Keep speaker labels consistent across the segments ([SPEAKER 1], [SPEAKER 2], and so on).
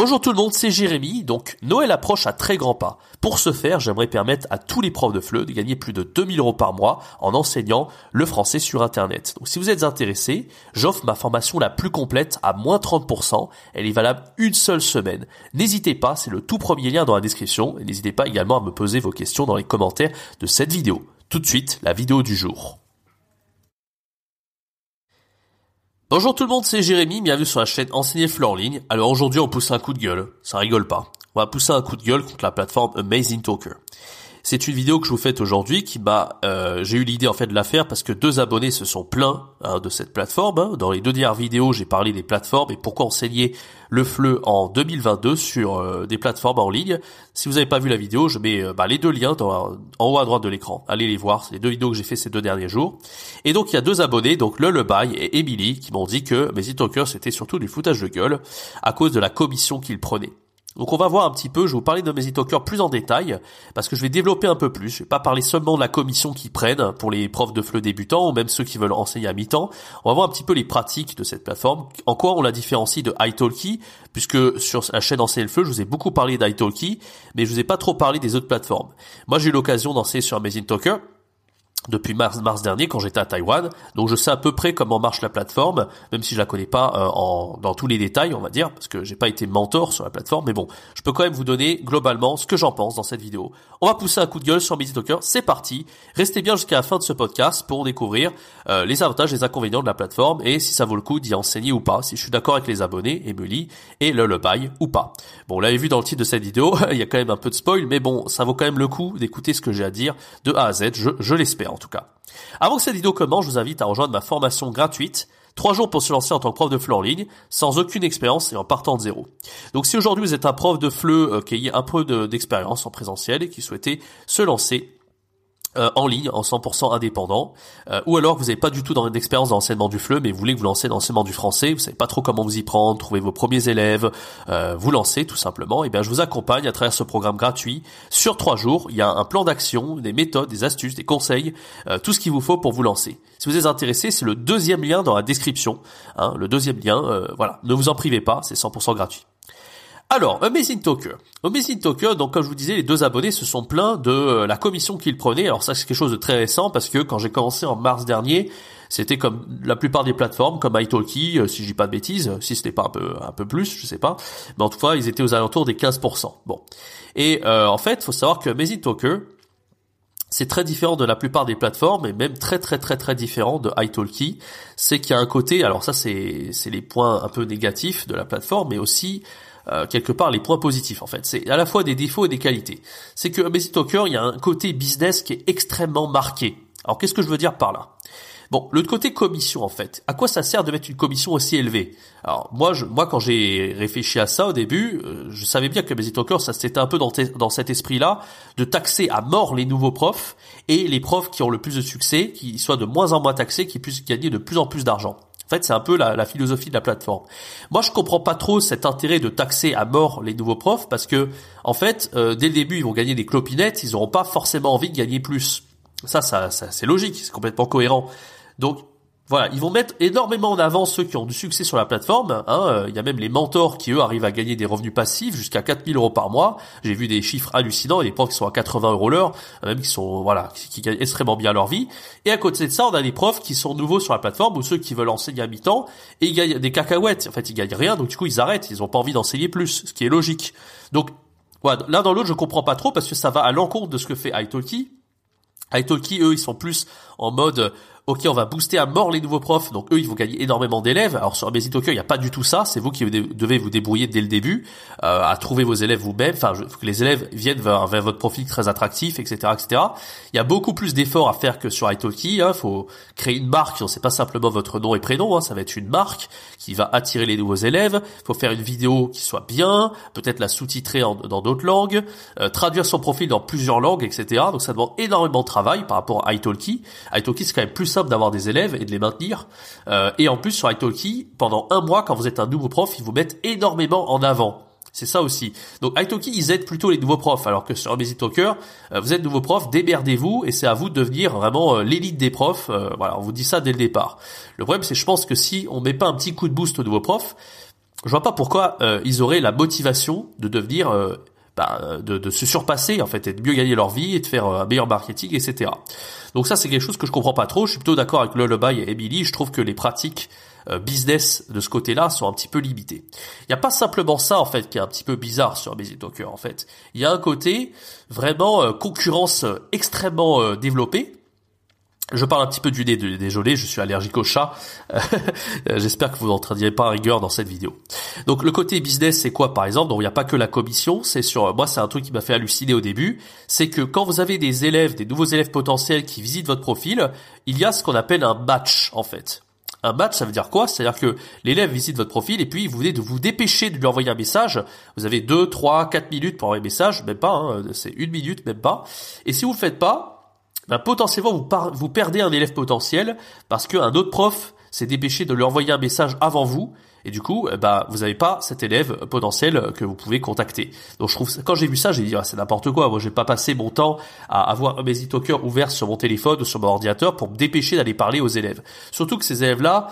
[SPEAKER 1] Bonjour tout le monde, c'est Jérémy. Donc Noël approche à très grands pas. Pour ce faire, j'aimerais permettre à tous les profs de FLE de gagner plus de 2000 euros par mois en enseignant le français sur Internet. Donc si vous êtes intéressé, j'offre ma formation la plus complète à moins 30%. Elle est valable une seule semaine. N'hésitez pas, c'est le tout premier lien dans la description. Et n'hésitez pas également à me poser vos questions dans les commentaires de cette vidéo. Tout de suite, la vidéo du jour. Bonjour tout le monde, c'est Jérémy, bienvenue sur la chaîne Enseigner Fleur en ligne. Alors aujourd'hui on pousse un coup de gueule, ça rigole pas. On va pousser un coup de gueule contre la plateforme Amazing Talker. C'est une vidéo que je vous fais aujourd'hui qui euh, j'ai eu l'idée en fait de la faire parce que deux abonnés se sont plaints hein, de cette plateforme. Hein. Dans les deux dernières vidéos, j'ai parlé des plateformes et pourquoi enseigner le FLE en 2022 sur euh, des plateformes en ligne. Si vous n'avez pas vu la vidéo, je mets euh, bah, les deux liens en haut à droite de l'écran. Allez les voir, c'est les deux vidéos que j'ai fait ces deux derniers jours. Et donc il y a deux abonnés, donc le Lebaille et Emily, qui m'ont dit que mes e c'était surtout du foutage de gueule à cause de la commission qu'ils prenaient. Donc on va voir un petit peu, je vais vous parler de mes plus en détail, parce que je vais développer un peu plus. Je vais pas parler seulement de la commission qu'ils prennent pour les profs de FLE débutants ou même ceux qui veulent enseigner à mi-temps. On va voir un petit peu les pratiques de cette plateforme, en quoi on la différencie de italki, puisque sur la chaîne Enseigner le FLE, je vous ai beaucoup parlé d'italki, mais je vous ai pas trop parlé des autres plateformes. Moi j'ai eu l'occasion d'enseigner sur Amazing Talker, depuis mars, mars dernier quand j'étais à Taïwan. Donc je sais à peu près comment marche la plateforme, même si je la connais pas euh, en, dans tous les détails, on va dire, parce que j'ai pas été mentor sur la plateforme. Mais bon, je peux quand même vous donner globalement ce que j'en pense dans cette vidéo. On va pousser un coup de gueule sur Busy Talker. C'est parti. Restez bien jusqu'à la fin de ce podcast pour découvrir euh, les avantages, les inconvénients de la plateforme et si ça vaut le coup d'y enseigner ou pas, si je suis d'accord avec les abonnés, Emily et le Lullaby ou pas. Bon, vous l'avez vu dans le titre de cette vidéo, il y a quand même un peu de spoil, mais bon, ça vaut quand même le coup d'écouter ce que j'ai à dire de A à Z. Je, je l'espère en tout cas. Avant que cette vidéo commence, je vous invite à rejoindre ma formation gratuite 3 jours pour se lancer en tant que prof de FLE en ligne, sans aucune expérience et en partant de zéro. Donc si aujourd'hui vous êtes un prof de FLE euh, qui a un peu d'expérience en présentiel et qui souhaitait se lancer euh, en ligne, en 100% indépendant, euh, ou alors vous n'avez pas du tout d'expérience dans l'enseignement du FLE, mais vous voulez vous lancez dans l'enseignement du français, vous savez pas trop comment vous y prendre, trouver vos premiers élèves, euh, vous lancez tout simplement, et bien je vous accompagne à travers ce programme gratuit sur trois jours. Il y a un plan d'action, des méthodes, des astuces, des conseils, tout ce qu'il vous faut pour vous lancer. Si vous êtes intéressé, c'est le deuxième lien dans la description. Hein, le deuxième lien, voilà, ne vous en privez pas, c'est 100% gratuit. Alors, Amazing Talker. Amazing Talker, donc comme je vous disais, les deux abonnés se sont plaints de euh, la commission qu'ils prenaient. Alors ça, c'est quelque chose de très récent parce que quand j'ai commencé en mars dernier, c'était comme la plupart des plateformes, comme italki, euh, si je dis pas de bêtises, si c'était pas un peu, un peu plus, je sais pas. Mais en tout cas, ils étaient aux alentours des 15%. Bon. Et euh, en fait, faut savoir que Amazing Talker, c'est très différent de la plupart des plateformes et même très très très très différent de italki. C'est qu'il y a un côté, alors ça c'est c'est les points un peu négatifs de la plateforme, mais aussi euh, quelque part les points positifs en fait. C'est à la fois des défauts et des qualités. C'est que Amazing Talker, il y a un côté business qui est extrêmement marqué. Alors qu'est-ce que je veux dire par là? Bon, le côté commission en fait. À quoi ça sert de mettre une commission aussi élevée? Alors moi, je, moi quand j'ai réfléchi à ça au début, euh, je savais bien que Amazing Talker, ça c'était un peu dans, dans cet esprit-là de taxer à mort les nouveaux profs et les profs qui ont le plus de succès, qui soient de moins en moins taxés, qui puissent gagner de plus en plus d'argent. En fait, c'est un peu la, philosophie de la plateforme. Moi, je comprends pas trop cet intérêt de taxer à mort les nouveaux profs parce que, en fait, euh, dès le début, ils vont gagner des clopinettes, ils n'auront pas forcément envie de gagner plus. Ça, ça, ça c'est logique, c'est complètement cohérent. Donc, voilà, ils vont mettre énormément en avant ceux qui ont du succès sur la plateforme. Hein. Euh, il y a même les mentors qui, eux, arrivent à gagner des revenus passifs jusqu'à 4000 euros par mois. J'ai vu des chiffres hallucinants, et des profs qui sont à 80 euros l'heure, même qui sont, voilà, qui, gagnent extrêmement bien leur vie. Et à côté de ça, on a des profs qui sont nouveaux sur la plateforme, ou ceux qui veulent enseigner à mi-temps, et ils gagnent des cacahuètes. En fait, ils gagnent rien, donc du coup, ils arrêtent. Ils ont pas envie d'enseigner plus, ce qui est logique. Donc, voilà, l'un dans l'autre, je comprends pas trop, parce que ça va à l'encontre de ce que fait italki. italki, eux, ils sont plus en mode ok, on va booster à mort les nouveaux profs, donc eux, ils vont gagner énormément d'élèves. Alors sur Amazing Talker, il n'y a pas du tout ça. C'est vous qui devez vous débrouiller dès le début euh, à trouver vos élèves vous-même. Enfin, que les élèves viennent vers, votre profil très attractif, etc., etc. Il y a beaucoup plus d'efforts à faire que sur italki. Hein. faut créer une marque. C'est pas simplement votre nom et prénom. Hein. Ça va être une marque qui va attirer les nouveaux élèves. Faut faire une vidéo qui soit bien, peut-être la sous-titrer dans d'autres langues, euh, traduire son profil dans plusieurs langues, etc. Donc ça demande énormément de travail par rapport à italki. Italki c'est quand même plus d'avoir des élèves et de les maintenir. Euh, et en plus sur Italki, pendant un mois, quand vous êtes un nouveau prof, ils vous mettent énormément en avant. C'est ça aussi. Donc Italki, ils aident plutôt les nouveaux profs, alors que sur Amazing Talker, euh, vous êtes nouveau prof, démerdez-vous et c'est à vous de devenir vraiment euh, l'élite des profs. Euh, voilà, on vous dit ça dès le départ. Le problème, c'est je pense que si on met pas un petit coup de boost aux nouveaux profs, je vois pas pourquoi ils auraient la motivation de devenir bah, de, de, se surpasser en fait et de mieux gagner leur vie et de faire un meilleur marketing, etc. Donc ça c'est quelque chose que je comprends pas trop. Je suis plutôt d'accord avec Lullaby et Emily. Je trouve que les pratiques euh, business de ce côté-là sont un petit peu limités. Il n'y a pas simplement ça en fait qui est un petit peu bizarre sur Amazing Talker en fait. Il y a un côté vraiment euh, concurrence euh, extrêmement développée. Je parle un petit peu du nez, désolé, je suis allergique au chat. J'espère que vous n'entraînerez pas rigueur dans cette vidéo. Donc le côté business, c'est quoi par exemple? Donc il n'y a pas que la commission, c'est sur moi c'est un truc qui m'a fait halluciner au début, c'est que quand vous avez des élèves, des nouveaux élèves potentiels qui visitent votre profil, il y a ce qu'on appelle un match en fait. Un match, ça veut dire quoi? C'est-à-dire que l'élève visite votre profil et puis vous venez de vous dépêcher de lui envoyer un message. Vous avez 2, 3, 4 minutes pour envoyer un message, même pas, hein, c'est une minute, même pas. Et si vous le faites pas, ben potentiellement vous, perdez un élève potentiel parce qu'un autre prof s'est dépêché de lui envoyer un message avant vous et du coup, bah, vous n'avez pas cet élève potentiel que vous pouvez contacter. Donc je trouve, quand j'ai vu ça, j'ai dit ah, c'est n'importe quoi. Moi, j'ai pas passé mon temps à avoir un Amazing Talker ouvert sur mon téléphone ou sur mon ordinateur pour me dépêcher d'aller parler aux élèves. Surtout que ces élèves-là,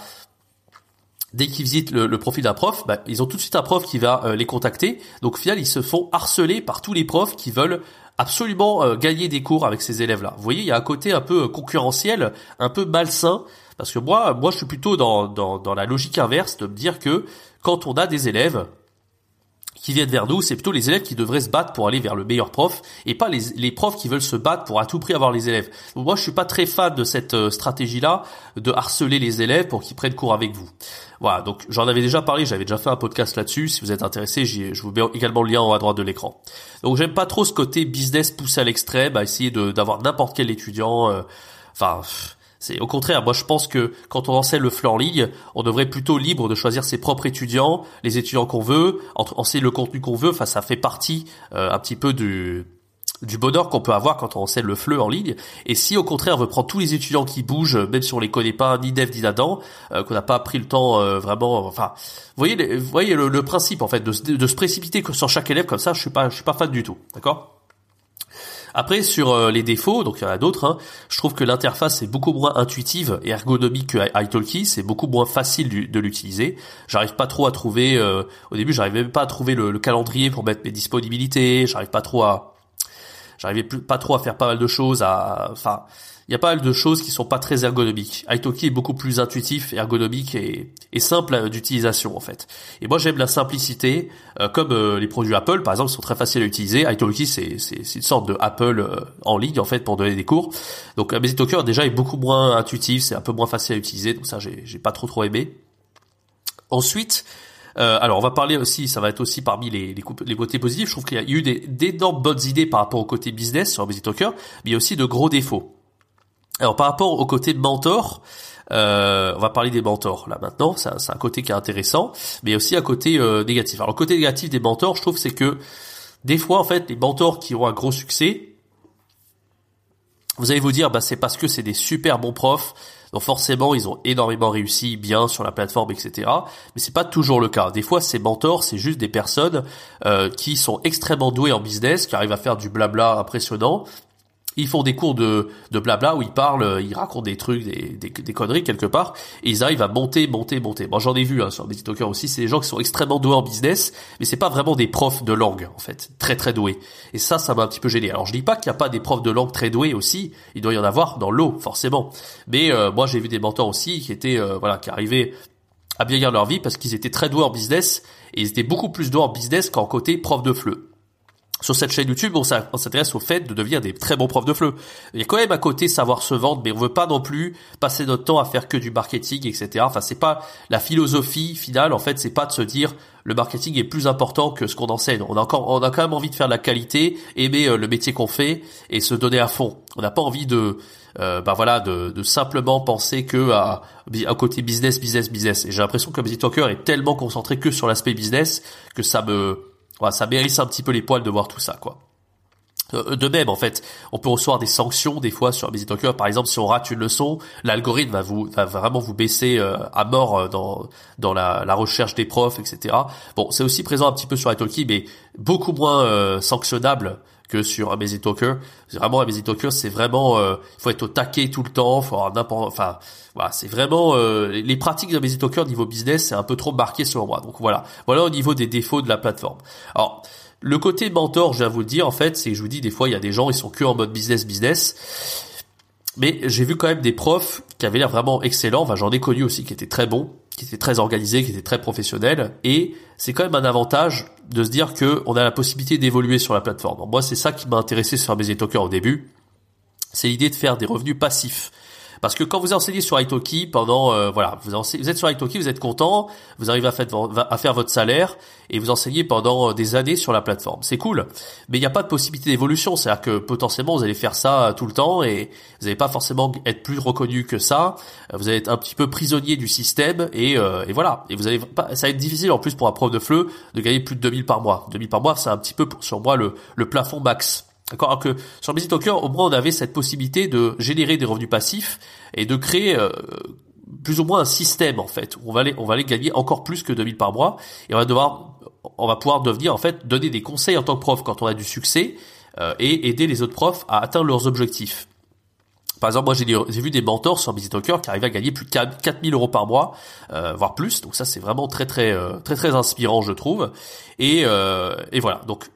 [SPEAKER 1] dès qu'ils visitent le, profil d'un prof, bah, ils ont tout de suite un prof qui va euh, les contacter. Donc au final, ils se font harceler par tous les profs qui veulent absolument euh, gagner des cours avec ces élèves-là. Vous voyez, il y a un côté un peu concurrentiel, un peu malsain parce que moi, moi, je suis plutôt dans, dans, dans la logique inverse de me dire que quand on a des élèves qui viennent vers nous, c'est plutôt les élèves qui devraient se battre pour aller vers le meilleur prof et pas les, les profs qui veulent se battre pour à tout prix avoir les élèves. moi, je suis pas très fan de cette euh, stratégie-là de harceler les élèves pour qu'ils prennent cours avec vous. Voilà, donc j'en avais déjà parlé, j'avais déjà fait un podcast là-dessus. Si vous êtes intéressé, je vous mets également le lien en haut à droite de l'écran. Donc j'aime pas trop ce côté business poussé à l'extrême, à essayer d'avoir n'importe quel étudiant. Euh, enfin. C'est au contraire, moi je pense que quand on enseigne le fleur en ligne, on devrait plutôt libre de choisir ses propres étudiants, les étudiants qu'on veut, enseigner le contenu qu'on veut. Enfin, ça fait partie euh, un petit peu du du bonheur qu'on peut avoir quand on enseigne le fleu en ligne. Et si au contraire on veut prendre tous les étudiants qui bougent, même si on les connaît pas ni dev ni Adam, euh, qu'on n'a pas pris le temps euh, vraiment, enfin, vous voyez, vous voyez le, principe en fait de, de, se précipiter sur chaque élève comme ça, je suis pas, je suis pas fan du tout, d'accord? Après sur euh, les défauts, donc il y en a d'autres, hein, je trouve que l'interface est beaucoup moins intuitive et ergonomique que italki, c'est beaucoup moins facile de l'utiliser. J'arrive pas trop à trouver, euh, au début j'arrivais même pas à trouver le, le, calendrier pour mettre mes disponibilités, j'arrive pas trop à, j'arrivais pas trop à faire pas mal de choses, à, enfin il y a pas mal de choses qui sont pas très ergonomiques. Italki est beaucoup plus intuitif, ergonomique et, simple d'utilisation en fait. Et moi j'aime la simplicité, euh, comme euh, les produits Apple par exemple sont très faciles à utiliser. Italki c'est une sorte de Apple euh, en ligne en fait pour donner des cours. Donc Amazing Talker déjà est beaucoup moins intuitif, c'est un peu moins facile à utiliser, donc ça j'ai j'ai pas trop trop aimé. Ensuite, euh, alors on va parler aussi, ça va être aussi parmi les, les, les côtés positifs. Je trouve qu'il y a eu d'énormes bonnes idées par rapport au côté business sur Amazing Talker, mais il y a aussi de gros défauts. Alors par rapport au côté mentor, euh, on va parler des mentors là maintenant, c'est un, côté qui est intéressant, mais aussi un côté euh, négatif. Alors le côté négatif des mentors, je trouve, c'est que des fois en fait les mentors qui ont un gros succès, vous allez vous dire bah c'est parce que c'est des super bons profs, donc forcément ils ont énormément réussi bien sur la plateforme, etc. Mais c'est pas toujours le cas. Des fois ces mentors c'est juste des personnes euh, qui sont extrêmement douées en business, qui arrivent à faire du blabla impressionnant ils font des cours de, de blabla où ils parlent, ils racontent des trucs, des, des, conneries quelque part, et ils arrivent à monter, monter, monter. Moi j'en ai vu hein, sur des TikTokers aussi, c'est des gens qui sont extrêmement doués en business, mais c'est pas vraiment des profs de langue en fait, très très doués. Et ça, ça m'a un petit peu gêné. Alors je dis pas qu'il n'y a pas des profs de langue très doués aussi, il doit y en avoir dans l'eau forcément. Mais euh, moi j'ai vu des mentors aussi qui étaient euh, voilà qui arrivaient à bien gagner leur vie parce qu'ils étaient très doués en business et ils étaient beaucoup plus doués en business qu'en côté prof de fleu sur cette chaîne YouTube, on s'intéresse au fait de devenir des très bons profs de fleu. Il y a quand même à côté savoir se vendre, mais on veut pas non plus passer notre temps à faire que du marketing, etc. Enfin, c'est pas la philosophie finale. En fait, c'est pas de se dire le marketing est plus important que ce qu'on enseigne. On a encore, on a quand même envie de faire de la qualité, aimer euh, le métier qu'on fait et se donner à fond. On n'a pas envie de, euh, bah voilà, de, de, simplement penser que à, à côté business, business, business. Et j'ai l'impression que Busy Talker est tellement concentré que sur l'aspect business que ça me ça mérite un petit peu les poils de voir tout ça, quoi. Euh, de même, en fait, on peut recevoir des sanctions des fois sur Amazing Talker. Par exemple, si on rate une leçon, l'algorithme va vous va vraiment vous baisser euh, à mort euh, dans dans la, la, recherche des profs, etc. Bon, c'est aussi présent un petit peu sur Italki, mais beaucoup moins sanctionnable que sur Amazing Talker. Vraiment, Amazing Talker, c'est vraiment, il faut être au taquet tout le temps, faut avoir n'importe, enfin, voilà, c'est vraiment les pratiques d'Amazing Talker niveau business, c'est un peu trop marqué sur moi. Donc voilà, voilà au niveau des défauts de la plateforme. Alors le côté mentor, je viens vous le dire, en fait, c'est que je vous dis, des fois, il y a des gens, ils sont que en mode business, business. Mais j'ai vu quand même des profs qui avaient l'air vraiment excellents. Enfin, j'en ai connu aussi qui étaient très bons, qui étaient très organisés, qui étaient très professionnels. Et c'est quand même un avantage de se dire que on a la possibilité d'évoluer sur la plateforme. moi, c'est ça qui m'a intéressé sur mes Talker au début. C'est l'idée de faire des revenus passifs. Parce que quand vous enseignez sur Italki pendant, euh, voilà, vous, vous, êtes sur Italki, vous êtes content, vous arrivez à faire, votre salaire et vous enseignez pendant euh, des années sur la plateforme. C'est cool, mais il n'y a pas de possibilité d'évolution. C'est-à-dire que potentiellement vous allez faire ça tout le temps et vous n'allez pas forcément être plus reconnu que ça. Vous allez être un petit peu prisonnier du système et, euh, et voilà. Et vous allez pas, ça va être difficile en plus pour un prof de FLE de gagner plus de 2000 par mois. 2000 par mois, c'est un petit peu sur moi le, le plafond max. D'accord que sur Busy Talker, au moins on avait cette possibilité de générer des revenus passifs et de créer euh, plus ou moins un système en fait. Où on va aller, on va aller gagner encore plus que 2000 par mois et on va devoir, on va pouvoir devenir en fait donner des conseils en tant que prof quand on a du succès euh, et aider les autres profs à atteindre leurs objectifs. Par exemple, moi j'ai vu des mentors sur Busy Talker qui arrivaient à gagner plus de 4000 euros par mois, euh, voire plus. Donc ça c'est vraiment très très très très inspirant je trouve. Et, et voilà. Donc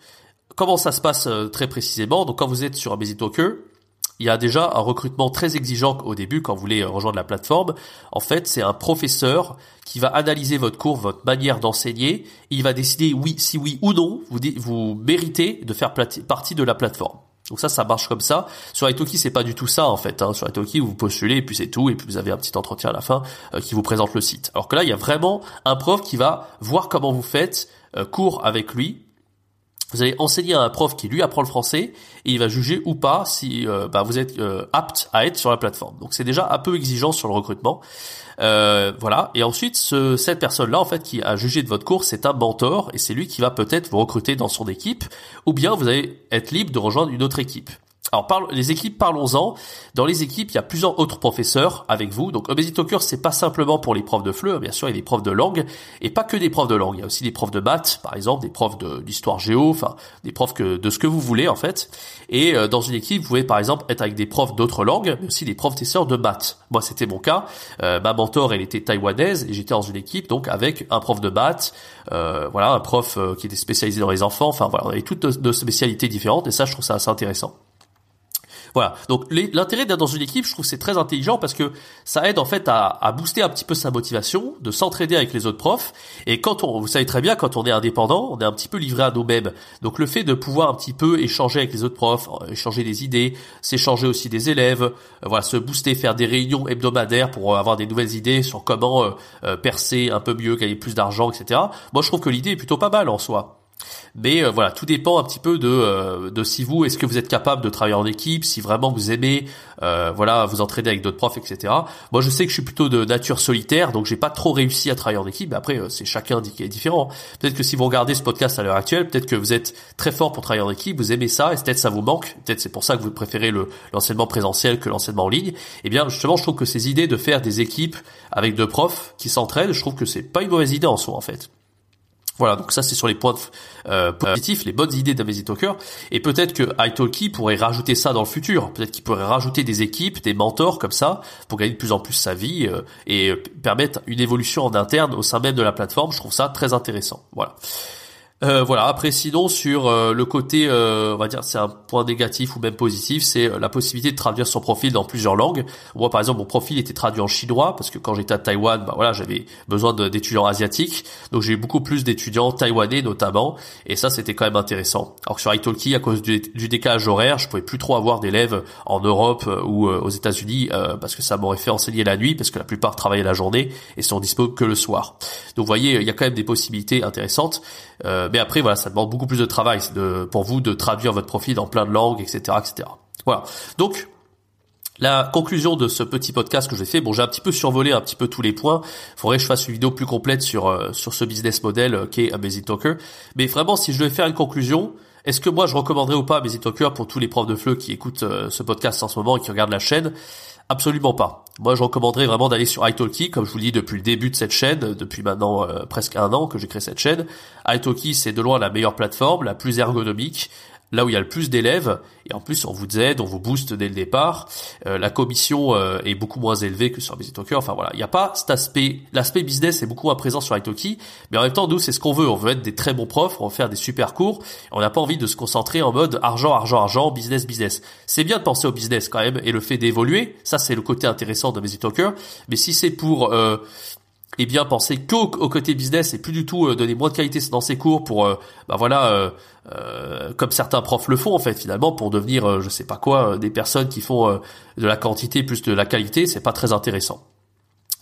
[SPEAKER 1] comment ça se passe euh, très précisément Donc quand vous êtes sur Amazing Talker, il y a déjà un recrutement très exigeant au début quand vous voulez euh, rejoindre la plateforme. En fait, c'est un professeur qui va analyser votre cours, votre manière d'enseigner. Il va décider oui, si oui ou non vous, méritez de faire partie de la plateforme. Donc ça, ça marche comme ça. Sur Italki, c'est pas du tout ça en fait. Hein. Sur Italki, vous postulez et puis c'est tout, et puis vous avez un petit entretien à la fin euh, qui vous présente le site. Alors que là, il y a vraiment un prof qui va voir comment vous faites cours avec lui, vous allez enseigner à un prof qui lui apprend le français et il va juger ou pas si euh, bah, vous êtes euh, apte à être sur la plateforme. Donc c'est déjà un peu exigeant sur le recrutement. Euh, voilà. Et ensuite, ce, cette personne-là, en fait, qui a jugé de votre cours, c'est un mentor et c'est lui qui va peut-être vous recruter dans son équipe, ou bien vous allez être libre de rejoindre une autre équipe. Alors les équipes, parlons-en. Dans les équipes, il y a plusieurs autres professeurs avec vous. Donc Obesity Talker, c'est pas simplement pour les profs de FLE, bien sûr, il y a des profs de langue, et pas que des profs de langue. Il y a aussi des profs de maths, par exemple, des profs d'histoire géo, enfin des profs que, de ce que vous voulez en fait. Et euh, dans une équipe, vous pouvez par exemple être avec des profs d'autres langues, mais aussi des professeurs de maths. Moi, c'était mon cas. Euh, ma mentor, elle était taïwanaise, et j'étais dans une équipe donc avec un prof de maths, euh, voilà, un prof qui était spécialisé dans les enfants. Enfin voilà, on avait toutes nos spécialités différentes, et ça, je trouve ça assez intéressant. Voilà. Donc l'intérêt d'être dans une équipe, je trouve c'est très intelligent parce que ça aide en fait à, booster un petit peu sa motivation, de s'entraider avec les autres profs. Et quand on, vous savez très bien, quand on est indépendant, on est un petit peu livré à nous-mêmes. Donc le fait de pouvoir un petit peu échanger avec les autres profs, euh, échanger des idées, s'échanger aussi des élèves, euh, voilà, se booster, faire des réunions hebdomadaires pour avoir des nouvelles idées sur comment euh, percer un peu mieux, gagner plus d'argent, etc. Moi je trouve que l'idée est plutôt pas mal en soi. Mais euh, voilà, tout dépend un petit peu de, euh, de si vous, est-ce que vous êtes capable de travailler en équipe, si vraiment vous aimez, euh, voilà, vous entraîner avec d'autres profs, etc. Moi, je sais que je suis plutôt de nature solitaire, donc j'ai pas trop réussi à travailler en équipe. Mais après, c'est chacun qui est différent. Peut-être que si vous regardez ce podcast à l'heure actuelle, peut-être que vous êtes très fort pour travailler en équipe, vous aimez ça, et peut-être ça vous manque. Peut-être c'est pour ça que vous préférez le l'enseignement présentiel que l'enseignement en ligne. Eh bien, justement, je trouve que ces idées de faire des équipes avec deux profs qui s'entraident, je trouve que c'est pas une mauvaise idée en soi, en fait. Voilà, donc ça c'est sur les points euh, positifs, les bonnes idées d'Amazing Talker. Et peut-être que Italki pourrait rajouter ça dans le futur. Peut-être qu'il pourrait rajouter des équipes, des mentors comme ça, pour gagner de plus en plus sa vie euh, et permettre une évolution en interne au sein même de la plateforme. Je trouve ça très intéressant. Voilà. Euh, voilà. Après, sinon sur euh, le côté, euh, on va dire, c'est un point négatif ou même positif, c'est la possibilité de traduire son profil dans plusieurs langues. Moi, par exemple, mon profil était traduit en chinois parce que quand j'étais à Taïwan, bah voilà, j'avais besoin d'étudiants asiatiques, donc j'ai eu beaucoup plus d'étudiants taïwanais notamment, et ça, c'était quand même intéressant. Alors que sur Italki, à cause du, décalage horaire, je pouvais plus trop avoir d'élèves en Europe ou aux États-Unis parce que ça m'aurait fait enseigner la nuit parce que la plupart travaillaient la journée et sont disponibles que le soir. Donc, vous voyez, il y a quand même des possibilités intéressantes. Mais après, voilà, ça demande beaucoup plus de travail de, pour vous de traduire votre profil dans plein de langues, etc., etc. Voilà. Donc, La conclusion de ce petit podcast que j'ai fait, bon, j'ai un petit peu survolé un petit peu tous les points. Faudrait que je fasse une vidéo plus complète sur euh, sur ce business model euh, qui est Amazing Talker. Mais vraiment, si je devais faire une conclusion, est-ce que moi je recommanderais ou pas Amazing Talker pour tous les profs de FLE qui écoutent euh, ce podcast en ce moment et qui regardent la chaîne? Absolument pas. Moi, je recommanderais vraiment d'aller sur italki, comme je vous le dis depuis le début de cette chaîne, depuis maintenant presque un an que j'ai créé cette chaîne. italki, c'est de loin la meilleure plateforme, la plus ergonomique, là où il y a le plus d'élèves, et en plus on vous aide, on vous booste dès le départ. Euh, la commission euh, est beaucoup moins élevée que sur Talker. Enfin voilà, il n'y a pas cet aspect, l'aspect business est beaucoup moins présent sur Italki, mais en même temps nous c'est ce qu'on veut. On veut être des très bons profs, on veut faire des super cours. On n'a pas envie de se concentrer en mode argent, argent, argent, business, business. C'est bien de penser au business quand même et le fait d'évoluer, ça c'est le côté intéressant de Talker. Mais si c'est pour euh, et bien penser qu'au côté business et plus du tout euh, donner moins de qualité dans ses cours pour euh, bah voilà euh, comme certains profs le font en fait finalement pour devenir je sais pas quoi des personnes qui font de la quantité plus de la qualité c'est pas très intéressant.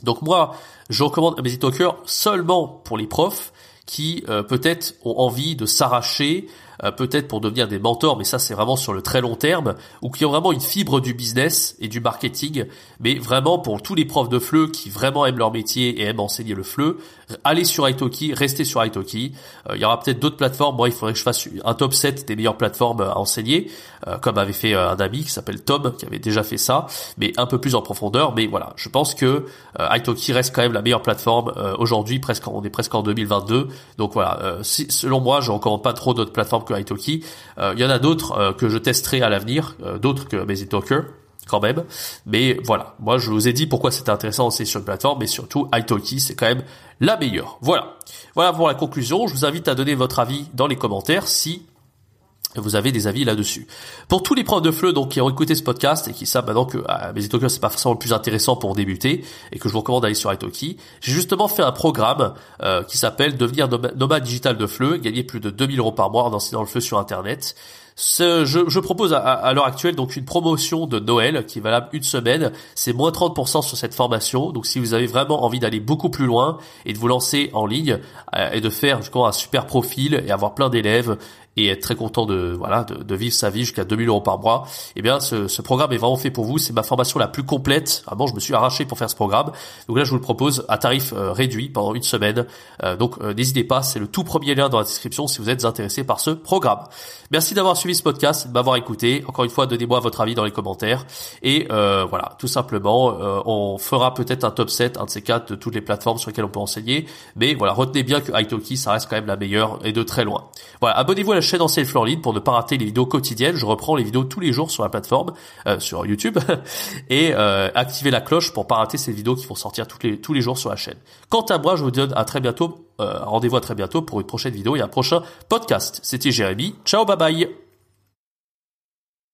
[SPEAKER 1] Donc moi je recommande Amazing Talker seulement pour les profs qui peut-être ont envie de s'arracher euh, peut-être pour devenir des mentors, mais ça c'est vraiment sur le très long terme, ou qui ont vraiment une fibre du business et du marketing, mais vraiment pour tous les profs de FLE qui vraiment aiment leur métier et aiment enseigner le FLE, allez sur Italki, restez sur Italki. Euh, il y aura peut-être d'autres plateformes, moi il faudrait que je fasse un top 7 des meilleures plateformes à enseigner, euh, comme avait fait un ami qui s'appelle Tom, qui avait déjà fait ça, mais un peu plus en profondeur, mais voilà, je pense que Italki reste quand même la meilleure plateforme aujourd'hui, presque on est presque en 2022, donc voilà, selon moi je recommande pas trop d'autres plateformes que Italki. Euh, il y en a d'autres euh, que je testerai à l'avenir, euh, d'autres que Amazing Talker quand même. Mais voilà, moi je vous ai dit pourquoi c'était intéressant aussi sur une plateforme, mais surtout Italki c'est quand même la meilleure. Voilà. Voilà pour la conclusion. Je vous invite à donner votre avis dans les commentaires si vous avez des avis là-dessus. Pour tous les profs de FLE donc qui ont écouté ce podcast et qui savent maintenant que ah, mes Italki c'est pas forcément le plus intéressant pour débuter et que je vous recommande d'aller sur Italki, j'ai justement fait un programme euh, qui s'appelle devenir nomade digital de FLE, gagner plus de 2000 euros par mois en enseignant le FLE sur internet. Ce, je, je, propose à, à l'heure actuelle donc une promotion de Noël qui est valable une semaine. C'est moins 30% sur cette formation. Donc si vous avez vraiment envie d'aller beaucoup plus loin et de vous lancer en ligne euh, et de faire justement un super profil et avoir plein d'élèves et être très content de voilà de, de vivre sa vie jusqu'à 2000 euros par mois, eh bien ce, ce, programme est vraiment fait pour vous. C'est ma formation la plus complète. Vraiment, je me suis arraché pour faire ce programme. Donc là, je vous le propose à tarif euh, réduit pendant une semaine. Euh, donc euh, n'hésitez pas, c'est le tout premier lien dans la description si vous êtes intéressé par ce programme. Merci d'avoir suivi ce podcast, de m'avoir écouté. Encore une fois, donnez-moi votre avis dans les commentaires. Et voilà, tout simplement, on fera peut-être un top 7, un de ces quatre, de toutes les plateformes sur lesquelles on peut enseigner. Mais voilà, retenez bien que Italki, ça reste quand même la meilleure et de très loin. Voilà, abonnez-vous à la chaîne Ancienne Floride pour ne pas rater les vidéos quotidiennes. Je reprends les vidéos tous les jours sur la plateforme, euh, sur YouTube, et euh, activez la cloche pour pas rater ces vidéos qui vont sortir tous les, tous les jours sur la chaîne. Quant à moi, je vous donne à très bientôt, euh, rendez-vous à très bientôt pour une prochaine vidéo et un prochain podcast. C'était Jérémy. Ciao, bye bye